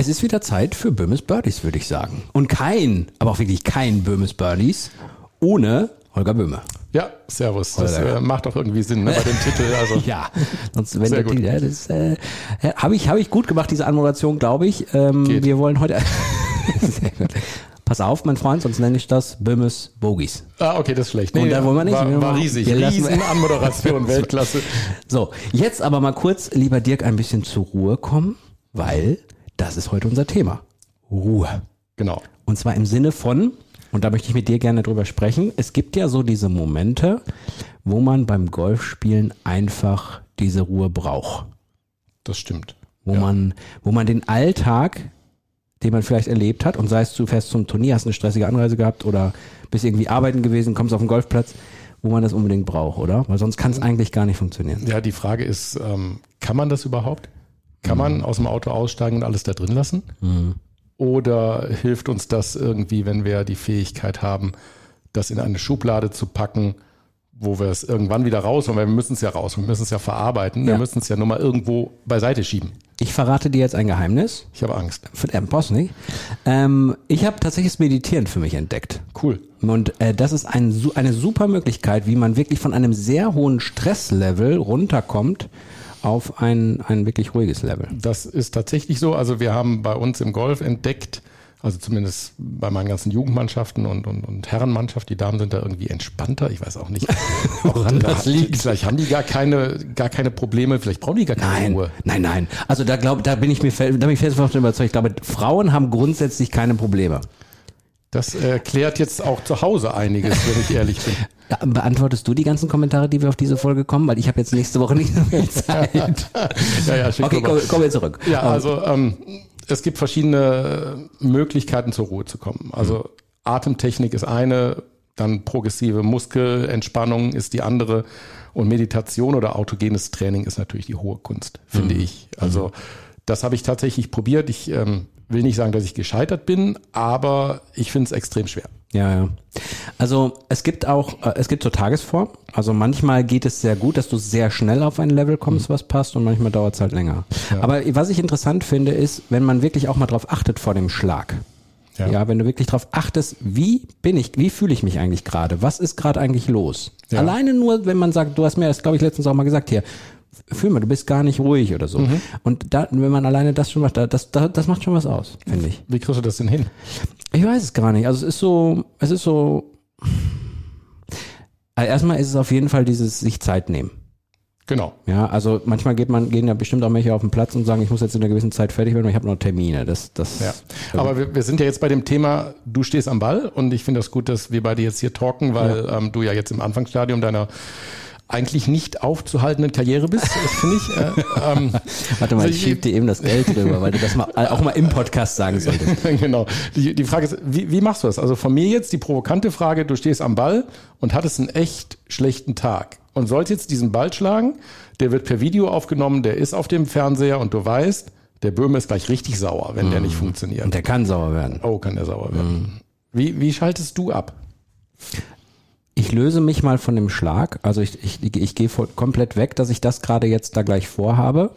Es ist wieder Zeit für Böhmes Birdies, würde ich sagen. Und kein, aber auch wirklich kein Böhmes Birdies ohne Holger Böhme. Ja, Servus. Das äh, macht doch irgendwie Sinn ne, bei dem Titel. Also. ja, sonst wenn der Titel, ja, das äh, habe ich, hab ich gut gemacht, diese Anmoderation, glaube ich. Ähm, wir wollen heute. Sehr gut. Pass auf, mein Freund, sonst nenne ich das Böhmes Bogies. Ah, okay, das ist schlecht. Nee, Und dann wollen wir nicht. War, war riesig. Riesen Anmoderation, Weltklasse. So, jetzt aber mal kurz, lieber Dirk, ein bisschen zur Ruhe kommen, weil das ist heute unser Thema. Ruhe. Genau. Und zwar im Sinne von, und da möchte ich mit dir gerne drüber sprechen, es gibt ja so diese Momente, wo man beim Golfspielen einfach diese Ruhe braucht. Das stimmt. Wo ja. man, wo man den Alltag, den man vielleicht erlebt hat, und sei es zu fest zum Turnier, hast eine stressige Anreise gehabt oder bist irgendwie arbeiten gewesen, kommst auf den Golfplatz, wo man das unbedingt braucht, oder? Weil sonst kann es eigentlich gar nicht funktionieren. Ja, die Frage ist, ähm, kann man das überhaupt? Kann mhm. man aus dem Auto aussteigen und alles da drin lassen? Mhm. Oder hilft uns das irgendwie, wenn wir die Fähigkeit haben, das in eine Schublade zu packen, wo wir es irgendwann wieder raus, weil wir müssen es ja raus, wir müssen es ja verarbeiten, ja. wir müssen es ja nur mal irgendwo beiseite schieben. Ich verrate dir jetzt ein Geheimnis. Ich habe Angst. Für den Boss nicht. Ähm, ich habe tatsächlich das Meditieren für mich entdeckt. Cool. Und äh, das ist ein, eine super Möglichkeit, wie man wirklich von einem sehr hohen Stresslevel runterkommt auf ein, ein wirklich ruhiges Level. Das ist tatsächlich so. Also wir haben bei uns im Golf entdeckt, also zumindest bei meinen ganzen Jugendmannschaften und, und, und Herrenmannschaft, die Damen sind da irgendwie entspannter. Ich weiß auch nicht, woran das liegt. Vielleicht haben die gar keine, gar keine Probleme, vielleicht brauchen die gar keine nein, Ruhe. Nein, nein. Also da glaube, da bin ich mir, da bin ich fest davon überzeugt. Ich glaube, Frauen haben grundsätzlich keine Probleme. Das erklärt jetzt auch zu Hause einiges, wenn ich ehrlich bin. Beantwortest du die ganzen Kommentare, die wir auf diese Folge kommen? Weil ich habe jetzt nächste Woche nicht so viel Zeit. ja, ja, okay, kommen komm wir zurück. Ja, also ähm, es gibt verschiedene Möglichkeiten zur Ruhe zu kommen. Also mhm. Atemtechnik ist eine, dann progressive Muskelentspannung ist die andere und Meditation oder autogenes Training ist natürlich die hohe Kunst, finde mhm. ich. Also mhm. das habe ich tatsächlich probiert. Ich ähm, will nicht sagen, dass ich gescheitert bin, aber ich finde es extrem schwer. Ja, ja. Also es gibt auch, äh, es gibt so Tagesform. Also manchmal geht es sehr gut, dass du sehr schnell auf ein Level kommst, mhm. was passt, und manchmal dauert es halt länger. Ja. Aber was ich interessant finde, ist, wenn man wirklich auch mal drauf achtet vor dem Schlag. Ja. ja, wenn du wirklich darauf achtest, wie bin ich, wie fühle ich mich eigentlich gerade? Was ist gerade eigentlich los? Ja. Alleine nur, wenn man sagt, du hast mir das, glaube ich, letztens auch mal gesagt hier, fühl mal, du bist gar nicht ruhig oder so. Mhm. Und da, wenn man alleine das schon macht, das, das, das macht schon was aus, finde ich. Wie kriegst du das denn hin? Ich weiß es gar nicht. Also es ist so, es ist so. Also erstmal ist es auf jeden Fall dieses sich Zeit nehmen. Genau. Ja, also manchmal geht man, gehen ja bestimmt auch welche auf den Platz und sagen, ich muss jetzt in einer gewissen Zeit fertig werden, weil ich habe noch Termine. Das, das. Ja. Aber wir, wir sind ja jetzt bei dem Thema, du stehst am Ball und ich finde das gut, dass wir beide jetzt hier talken, weil ja. ähm, du ja jetzt im Anfangsstadium deiner eigentlich nicht aufzuhaltenden Karriere bist, finde ich. Äh, ähm, Warte mal, also ich schieb dir eben das Geld drüber, weil du das mal, auch mal im Podcast sagen solltest. genau. Die, die Frage ist, wie, wie machst du das? Also von mir jetzt die provokante Frage, du stehst am Ball und hattest einen echt schlechten Tag und sollst jetzt diesen Ball schlagen, der wird per Video aufgenommen, der ist auf dem Fernseher und du weißt, der Böhme ist gleich richtig sauer, wenn mm. der nicht funktioniert. Und der kann sauer werden. Oh, kann der sauer werden. Mm. Wie, wie schaltest du ab? Ich löse mich mal von dem Schlag. Also ich, ich, ich gehe komplett weg, dass ich das gerade jetzt da gleich vorhabe.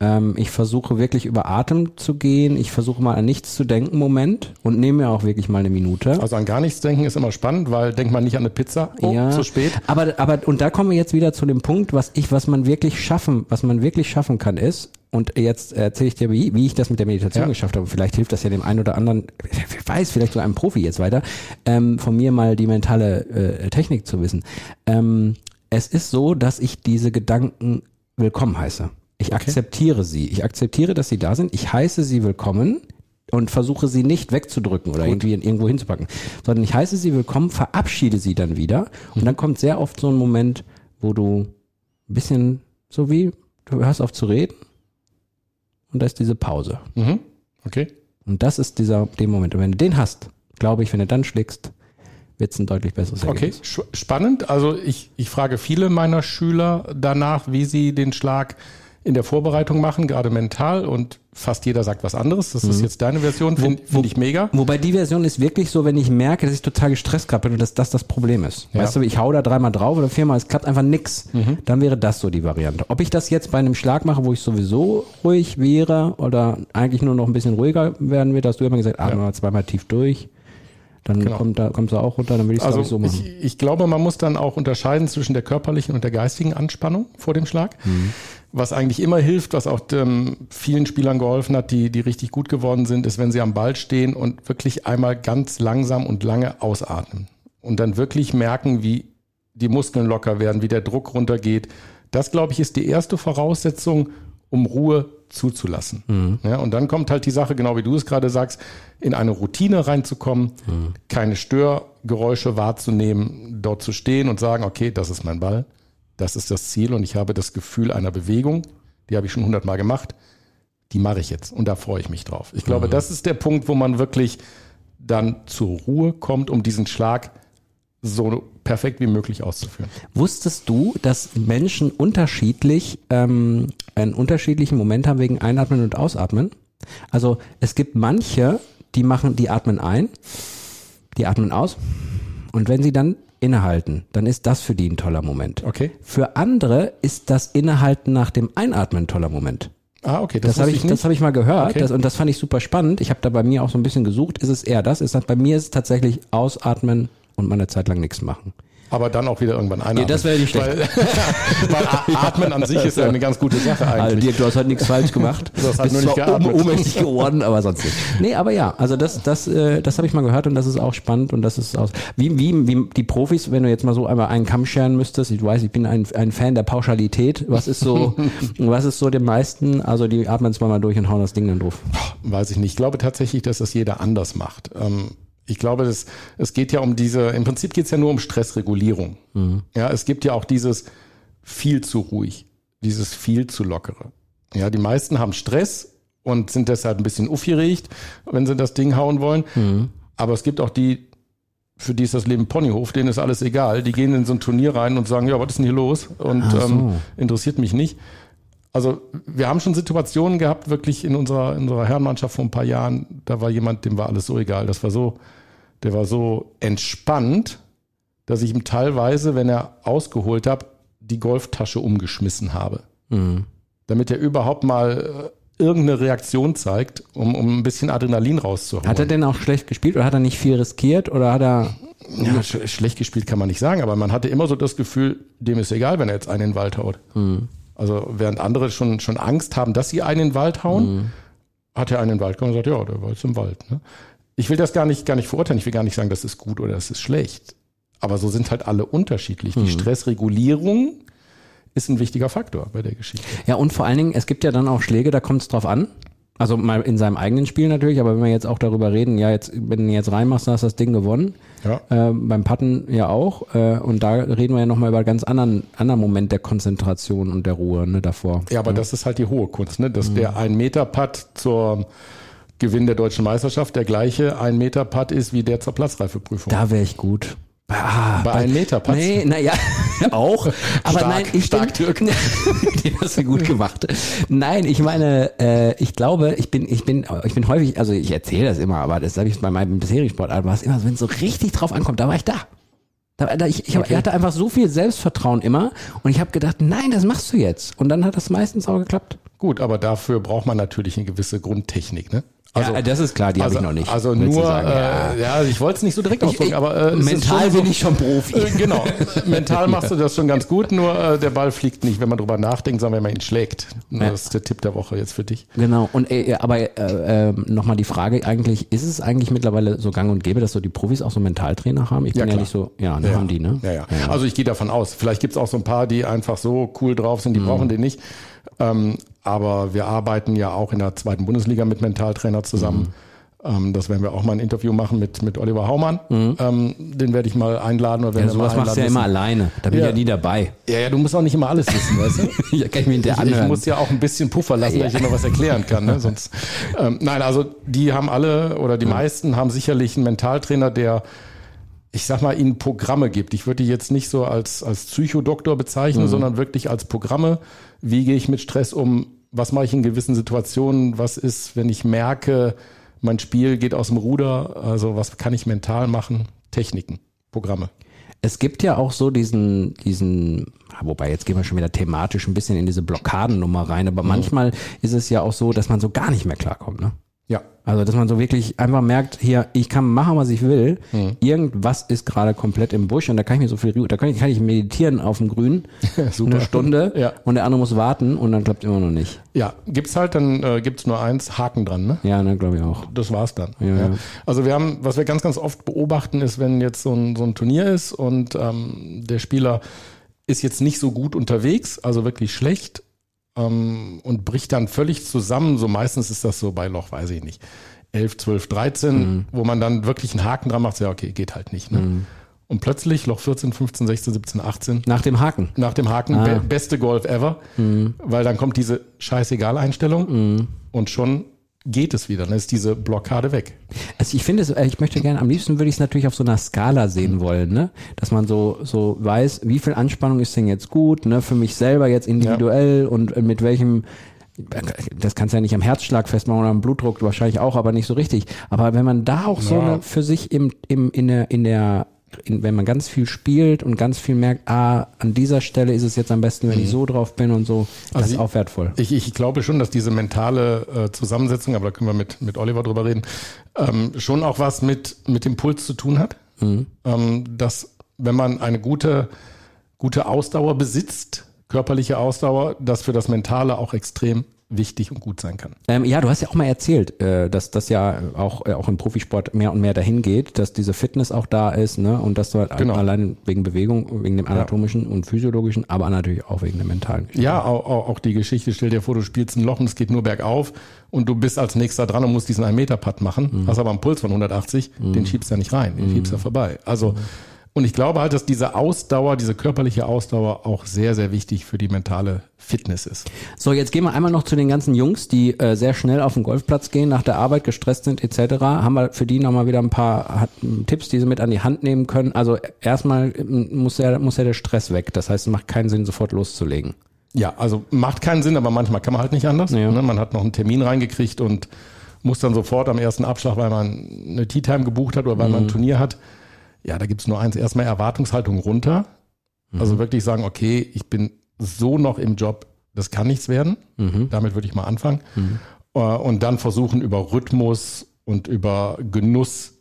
Ähm, ich versuche wirklich über Atem zu gehen. Ich versuche mal an nichts zu denken, Moment, und nehme mir auch wirklich mal eine Minute. Also an gar nichts denken ist immer spannend, weil denkt man nicht an eine Pizza. Oh, ja, zu spät. Aber, aber, und da kommen wir jetzt wieder zu dem Punkt, was ich, was man wirklich schaffen, was man wirklich schaffen kann, ist, und jetzt erzähle ich dir, wie, wie ich das mit der Meditation ja. geschafft habe. Vielleicht hilft das ja dem einen oder anderen, wer weiß, vielleicht so einem Profi jetzt weiter, ähm, von mir mal die mentale äh, Technik zu wissen. Ähm, es ist so, dass ich diese Gedanken willkommen heiße. Ich okay. akzeptiere sie. Ich akzeptiere, dass sie da sind. Ich heiße sie willkommen und versuche sie nicht wegzudrücken oder Gut. irgendwie irgendwo hinzupacken, sondern ich heiße sie willkommen, verabschiede sie dann wieder und dann kommt sehr oft so ein Moment, wo du ein bisschen so wie du hörst auf zu reden und da ist diese Pause. Mhm. Okay. Und das ist dieser, dem Moment. Und wenn du den hast, glaube ich, wenn du dann schlägst, wird es ein deutlich besseres Okay, Ergebnis. sch- spannend. Also ich, ich frage viele meiner Schüler danach, wie sie den Schlag in der Vorbereitung machen, gerade mental. Und fast jeder sagt was anderes. Das ist jetzt deine Version, finde find ich mega. Wobei die Version ist wirklich so, wenn ich merke, dass ich total gestresst gerade bin und dass das das Problem ist. Ja. Weißt du, ich hau da dreimal drauf oder viermal, es klappt einfach nix. Dann wäre das so die Variante. Ob ich das jetzt bei einem Schlag mache, wo ich sowieso ruhig wäre oder eigentlich nur noch ein bisschen ruhiger werden wird, hast du immer gesagt, atme mal zweimal tief durch. Dann Genau. kommt da, kommst du auch runter, dann will ich es Also so machen. ich, ich glaube, man muss dann auch unterscheiden zwischen der körperlichen und der geistigen Anspannung vor dem Schlag. Was eigentlich immer hilft, was auch ähm, vielen Spielern geholfen hat, die, die richtig gut geworden sind, ist, wenn sie am Ball stehen und wirklich einmal ganz langsam und lange ausatmen. Und dann wirklich merken, wie die Muskeln locker werden, wie der Druck runtergeht. Das, glaube ich, ist die erste Voraussetzung, um Ruhe zuzulassen. Ja, und dann kommt halt die Sache, genau wie du es gerade sagst, in eine Routine reinzukommen, keine Störgeräusche wahrzunehmen, dort zu stehen und sagen, okay, das ist mein Ball, das ist das Ziel und ich habe das Gefühl einer Bewegung, die habe ich schon hundertmal gemacht, die mache ich jetzt und da freue ich mich drauf. Ich glaube, das ist der Punkt, wo man wirklich dann zur Ruhe kommt, um diesen Schlag so perfekt wie möglich auszuführen. Wusstest du, dass Menschen unterschiedlich ähm, einen unterschiedlichen Moment haben wegen Einatmen und Ausatmen? Also es gibt manche, die machen, die atmen ein, die atmen aus und wenn sie dann innehalten, dann ist das für die ein toller Moment. Okay. Für andere ist das Innehalten nach dem Einatmen ein toller Moment. Ah, okay, Das, habe wusste ich, das habe ich mal gehört Okay. das, und das fand ich super spannend. Ich habe da bei mir auch so ein bisschen gesucht. Ist es eher das? Ist das bei mir ist es tatsächlich ausatmen und mal eine Zeit lang nichts machen. Aber dann auch wieder irgendwann einatmen. das wäre nicht Weil, weil A- Atmen an sich ist ja eine ganz gute Sache Also eigentlich. Dirk, du hast halt nichts falsch gemacht. Du hast halt Bist nur nicht geatmet. ohnmächtig geworden, aber sonst nicht. Nee, aber ja, also das, das, äh, das habe ich mal gehört und das ist auch spannend und das ist aus. Wie, wie, wie die Profis, wenn du jetzt mal so einmal einen Kamm scheren müsstest, ich weiß, ich bin ein, ein Fan der Pauschalität. Was ist so, was ist so dem meisten? Also die atmen zweimal durch und hauen das Ding dann drauf. Weiß ich nicht. Ich glaube tatsächlich, dass das jeder anders macht. Ähm, ich glaube, das, es geht ja um diese, im Prinzip geht es ja nur um Stressregulierung. Ja, es gibt ja auch dieses viel zu ruhig, dieses viel zu lockere. Ja, die meisten haben Stress und sind deshalb ein bisschen aufgeregt, wenn sie das Ding hauen wollen. Aber es gibt auch die, für die ist das Leben Ponyhof, denen ist alles egal. Die gehen in so ein Turnier rein und sagen, ja, was ist denn hier los? Und so. ähm, interessiert mich nicht. Also wir haben schon Situationen gehabt, wirklich in unserer, in unserer Herrenmannschaft vor ein paar Jahren, da war jemand, dem war alles so egal. Das war so, der war so entspannt, dass ich ihm teilweise, wenn er ausgeholt hat, die Golftasche umgeschmissen habe. Damit er überhaupt mal äh, irgendeine Reaktion zeigt, um, um ein bisschen Adrenalin rauszuholen. Hat er denn auch schlecht gespielt oder hat er nicht viel riskiert oder hat er. ja, sch schlecht gespielt kann man nicht sagen, aber man hatte immer so das Gefühl, dem ist egal, wenn er jetzt einen in den Wald haut. Also während andere schon, schon Angst haben, dass sie einen in den Wald hauen, hat er einen in den Wald gekommen und gesagt, ja, der war jetzt im Wald. Ne? Ich will das gar nicht, gar nicht verurteilen, ich will gar nicht sagen, das ist gut oder das ist schlecht. Aber so sind halt alle unterschiedlich. Die Stressregulierung ist ein wichtiger Faktor bei der Geschichte. Ja, und vor allen Dingen, es gibt ja dann auch Schläge, da kommt es drauf an. Also mal in seinem eigenen Spiel natürlich, aber wenn wir jetzt auch darüber reden, ja, jetzt, wenn du jetzt reinmachst, dann hast du das Ding gewonnen. Ja. Äh, beim Putten ja auch. Äh, und da reden wir ja nochmal über einen ganz anderen, anderen Moment der Konzentration und der Ruhe ne, davor. Ja, aber das ist halt die hohe Kunst, ne? dass der ein Meter Putt zur Gewinn der deutschen Meisterschaft der gleiche ein Meter Putt ist wie der zur Platzreifeprüfung. Da wäre ich gut. Ah, Bei einem Meter Putts? Nee, naja, auch. Aber Stark, nein, ich stark, bin, Den hast du gut gemacht. Nein, ich meine, äh, ich glaube, ich bin, ich bin, ich bin häufig, also ich erzähle das immer, aber das habe ich bei meinem bisherigen Sportart, war es immer so, wenn es so richtig drauf ankommt, da war ich da. Da, da, ich, ich Okay. hatte einfach so viel Selbstvertrauen immer und ich habe gedacht, nein, das machst du jetzt. Und dann hat das meistens auch geklappt. Gut, aber dafür braucht man natürlich eine gewisse Grundtechnik, ne? Ja, das ist klar, die also, habe ich noch nicht. Also nur, äh, ja. ich wollte es nicht so direkt ausdrücken, aber äh, mental bin so- ich schon Profi. Äh, genau, mental machst du das schon ganz gut, nur äh, der Ball fliegt nicht, wenn man drüber nachdenkt, sondern wenn man ihn schlägt. Ja. Das ist der Tipp der Woche jetzt für dich. Genau, und äh, aber äh, äh, nochmal die Frage eigentlich, ist es eigentlich mittlerweile so gang und gäbe, dass so die Profis auch so Mentaltrainer haben? Ich bin ja, klar. nicht so, ja, ne, haben die, ne? Ja, ja. Also ich gehe davon aus. Vielleicht gibt es auch so ein paar, die einfach so cool drauf sind, die Mhm. brauchen den nicht. Ähm, aber wir arbeiten ja auch in der zweiten Bundesliga mit Mentaltrainer zusammen. Ähm, das werden wir auch mal ein Interview machen mit, mit Oliver Haumann. Ähm, den werde ich mal einladen. Oder wenn Mhm. Ja, sowas machst du ja immer alleine. Da bin ich Ja. ja nie dabei. Ja, ja, du musst auch nicht immer alles wissen, weißt du? Ja, kann ich mir hinterher Ich, ich anhören. muss ja auch ein bisschen Puffer lassen, dass ich immer was erklären kann. Ne? Sonst, ähm, nein, also die haben alle oder die meisten haben sicherlich einen Mentaltrainer, der, ich sag mal, ihnen Programme gibt. Ich würde die jetzt nicht so als, als Psychodoktor bezeichnen, sondern wirklich als Programme. Wie gehe ich mit Stress um? Was mache ich in gewissen Situationen? Was ist, wenn ich merke, mein Spiel geht aus dem Ruder? Also was kann ich mental machen? Techniken, Programme. Es gibt ja auch so diesen, diesen, wobei jetzt gehen wir schon wieder thematisch ein bisschen in diese Blockadennummer rein, aber manchmal ist es ja auch so, dass man so gar nicht mehr klarkommt, ne? Ja, Also, dass man so wirklich einfach merkt, hier, ich kann machen, was ich will. Irgendwas ist gerade komplett im Busch und da kann ich mir so viel, da kann ich, kann ich meditieren auf dem Grün. Super. Eine Stunde. Ja. Und der andere muss warten und dann klappt immer noch nicht. ja, gibt's halt, dann äh, gibt's nur eins, Haken dran, ne? Ja, ne, glaube ich auch. das war's dann. Ja, Ja, ja. Also wir haben, was wir ganz, ganz oft beobachten, ist, wenn jetzt so ein, so ein Turnier ist und ähm, der Spieler ist jetzt nicht so gut unterwegs, also wirklich schlecht ähm, und bricht dann völlig zusammen. So meistens ist das so bei Loch, weiß ich nicht, 11, 12, 13, Mhm. wo man dann wirklich einen Haken dran macht, ja okay, geht halt nicht. Ne? Und plötzlich Loch 14, 15, 16, 17, 18, Nach dem Haken. nach dem Haken, Ah. be beste Golf ever, weil dann kommt diese Scheißegal-Einstellung und schon geht es wieder. Dann ist diese Blockade weg. Also ich finde es, äh, ich möchte gerne, am liebsten würde ich es natürlich auf so einer Skala sehen wollen, ne? Dass man so, so weiß, wie viel Anspannung ist denn jetzt gut, ne? Für mich selber jetzt individuell und äh, mit welchem, das kannst du ja nicht am Herzschlag festmachen oder am Blutdruck wahrscheinlich auch, aber nicht so richtig. Aber wenn man da auch so Ja. eine für sich im, im, in der, in der, wenn man ganz viel spielt und ganz viel merkt, ah, an dieser Stelle ist es jetzt am besten, wenn ich so drauf bin und so, das Also ist auch wertvoll. Ich, ich glaube schon, dass diese mentale äh, Zusammensetzung, aber da können wir mit, mit Oliver drüber reden, ähm, schon auch was mit, mit dem Puls zu tun hat. Ähm, dass, wenn man eine gute, gute Ausdauer besitzt, körperliche Ausdauer, das für das Mentale auch extrem wichtig und gut sein kann. Ähm, ja, du hast ja auch mal erzählt, äh, dass das ja auch, äh, auch im Profisport mehr und mehr dahin geht, dass diese Fitness auch da ist, ne? Und dass du halt Genau. allein wegen Bewegung, wegen dem anatomischen und physiologischen, aber natürlich auch wegen dem mentalen. Ja, auch, auch, die Geschichte, stell dir vor, du spielst ein Loch und es geht nur bergauf und du bist als nächster dran und musst diesen 1-Meter-Putt machen, hast aber einen Puls von 180, den schiebst du ja nicht rein, den schiebst du ja vorbei. Also, und ich glaube halt, dass diese Ausdauer, diese körperliche Ausdauer auch sehr, sehr wichtig für die mentale Fitness ist. So, jetzt gehen wir einmal noch zu den ganzen Jungs, die äh, sehr schnell auf den Golfplatz gehen, nach der Arbeit gestresst sind etc. Haben wir für die nochmal wieder ein paar hat, Tipps, die sie mit an die Hand nehmen können. Also erstmal ähm, muss ja, muss ja der Stress weg. Das heißt, es macht keinen Sinn, sofort loszulegen. Ja, also macht keinen Sinn, aber manchmal kann man halt nicht anders. Ja. Ne? Man hat noch einen Termin reingekriegt und muss dann sofort am ersten Abschlag, weil man eine Tea Time gebucht hat oder weil man ein Turnier hat. Ja, da gibt's nur eins. Erstmal Erwartungshaltung runter. Also wirklich sagen, okay, ich bin so noch im Job, das kann nichts werden. Damit würde ich mal anfangen. Äh, Und dann versuchen, über Rhythmus und über Genuss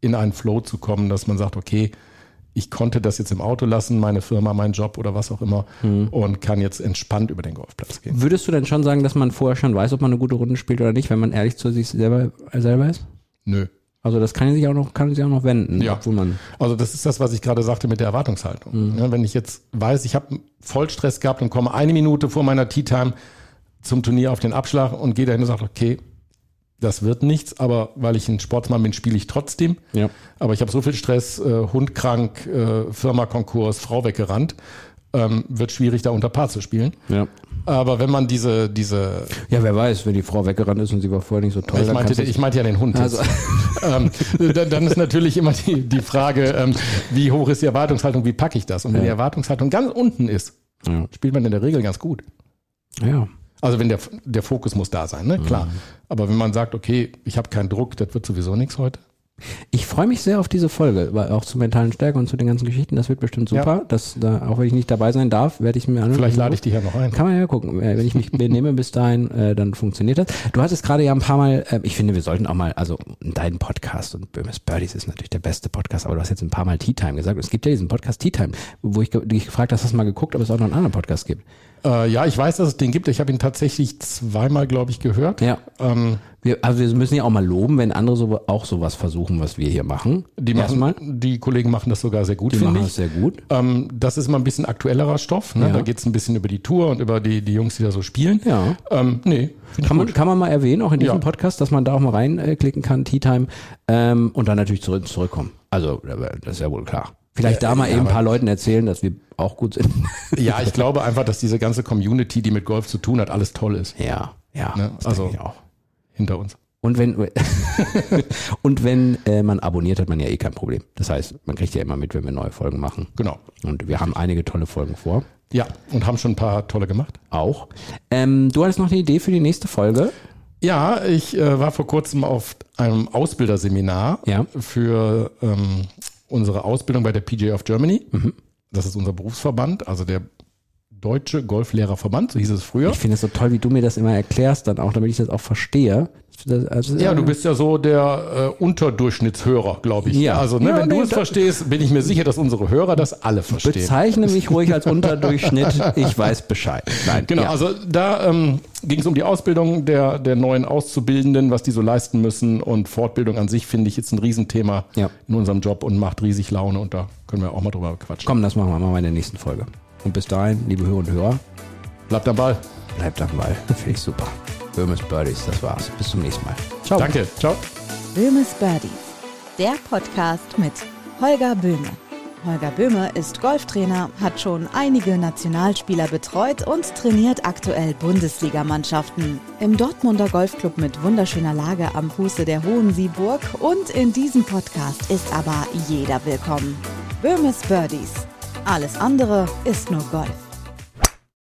in einen Flow zu kommen, dass man sagt, okay, ich konnte das jetzt im Auto lassen, meine Firma, mein Job oder was auch immer, und kann jetzt entspannt über den Golfplatz gehen. Würdest du denn schon sagen, dass man vorher schon weiß, ob man eine gute Runde spielt oder nicht, wenn man ehrlich zu sich selber, selber ist? Nö. Also das kann sich auch noch, kann sich auch noch wenden, Ja. obwohl man. Also das ist das, was ich gerade sagte mit der Erwartungshaltung. Ja, wenn ich jetzt weiß, ich habe Vollstress gehabt und komme eine Minute vor meiner Tea Time zum Turnier auf den Abschlag und gehe dahin und sage, okay, das wird nichts, aber weil ich ein Sportsmann bin, spiele ich trotzdem. Ja. Aber ich habe so viel Stress, äh, Hund krank, äh, Firma Konkurs, Frau weggerannt, ähm, wird schwierig, da unter Paar zu spielen. Ja. Aber wenn man diese, diese, Ja, wer weiß, wenn die Frau weggerannt ist und sie war vorher nicht so toll. ich dann meinte, ich meinte ja den Hund. Also- ähm, dann, dann ist natürlich immer die, die Frage, ähm, wie hoch ist die Erwartungshaltung, wie packe ich das? Und wenn die Erwartungshaltung ganz unten ist, Ja. spielt man in der Regel ganz gut. ja. Also wenn der, der Fokus muss da sein, ne? klar. Aber wenn man sagt, okay, ich habe keinen Druck, das wird sowieso nichts heute. Ich freue mich sehr auf diese Folge, weil auch zur mentalen Stärke und zu den ganzen Geschichten. Das wird bestimmt super. Das, da, auch wenn ich nicht dabei sein darf, werde ich mir anhören. Vielleicht lade ich dich ja noch ein. Kann man ja gucken. Äh, Wenn ich mich benehme bis dahin, äh, dann funktioniert das. Du hattest gerade ja ein paar Mal, äh, ich finde, wir sollten auch mal, also deinen Podcast und Böhmes Birdies ist natürlich der beste Podcast, aber du hast jetzt ein paar Mal Tea Time gesagt. Es gibt ja diesen Podcast Tea Time, wo ich dich gefragt hast, hast du mal geguckt, ob es auch noch einen anderen Podcast gibt. Äh, ja, ich weiß, dass es den gibt. Ich habe ihn tatsächlich zweimal, glaube ich, gehört. Ja. Ähm, Wir, also wir müssen ja auch mal loben, wenn andere so, auch sowas versuchen, was wir hier machen. Die, machen, die Kollegen machen das sogar sehr gut, Die finde machen ich. das sehr gut. Ähm, das ist mal ein bisschen aktuellerer Stoff. Ne? Ja. Da geht es ein bisschen über die Tour und über die, die Jungs, die da so spielen. Ja. Ähm, nee, Kann man, kann man mal erwähnen, auch in diesem Ja. Podcast, dass man da auch mal reinklicken kann, Tea Time, ähm, und dann natürlich zurück, zurückkommen. Also, das ist ja wohl klar. Vielleicht da mal eben ein paar Leuten erzählen, dass wir auch gut sind. Ja, ich glaube einfach, dass diese ganze Community, die mit Golf zu tun hat, alles toll ist ja, ja. Ne, das also- denke ich auch. Hinter uns. Und wenn, und wenn äh, man abonniert, hat man ja eh kein Problem. Das heißt, man kriegt ja immer mit, wenn wir neue Folgen machen. Genau. Und wir haben einige tolle Folgen vor. Ja, und haben schon ein paar tolle gemacht. Auch. Ähm, du hattest noch eine Idee für die nächste Folge? Ja, ich äh, war vor kurzem auf einem Ausbilderseminar Ja. für ähm, unsere Ausbildung bei der PGA of Germany. Das ist unser Berufsverband, also der Deutsche Golflehrerverband, so hieß es früher. Ich finde es so toll, wie du mir das immer erklärst, dann auch, damit ich das auch verstehe. Das, also, Ja, du bist ja so der äh, Unterdurchschnittshörer, glaube ich. Ja. Also, ne, Ja, wenn nee, du es verstehst, bin ich mir sicher, dass unsere Hörer das alle verstehen. Bezeichne mich ruhig als Unterdurchschnitt. Ich weiß Bescheid. Nein, Genau, ja. also da ähm, ging es um die Ausbildung der, der neuen Auszubildenden, was die so leisten müssen und Fortbildung an sich finde ich jetzt ein Riesenthema Ja. in unserem Job und macht riesig Laune und da können wir auch mal drüber quatschen. Komm, das machen wir mal in der nächsten Folge. Und bis dahin, liebe Hörer und Hörer, Bleibt am Ball. bleibt am Ball. Finde ich super. Böhmes Birdies, das war's. Bis zum nächsten Mal. Ciao. Danke. Ciao. Böhmes Birdies, der Podcast mit Holger Böhme. Holger Böhme ist Golftrainer, hat schon einige Nationalspieler betreut und trainiert aktuell Bundesligamannschaften. Im Dortmunder Golfclub mit wunderschöner Lage am Fuße der Hohen Sieburg und in diesem Podcast ist aber jeder willkommen. Böhmes Birdies. Alles andere ist nur Golf.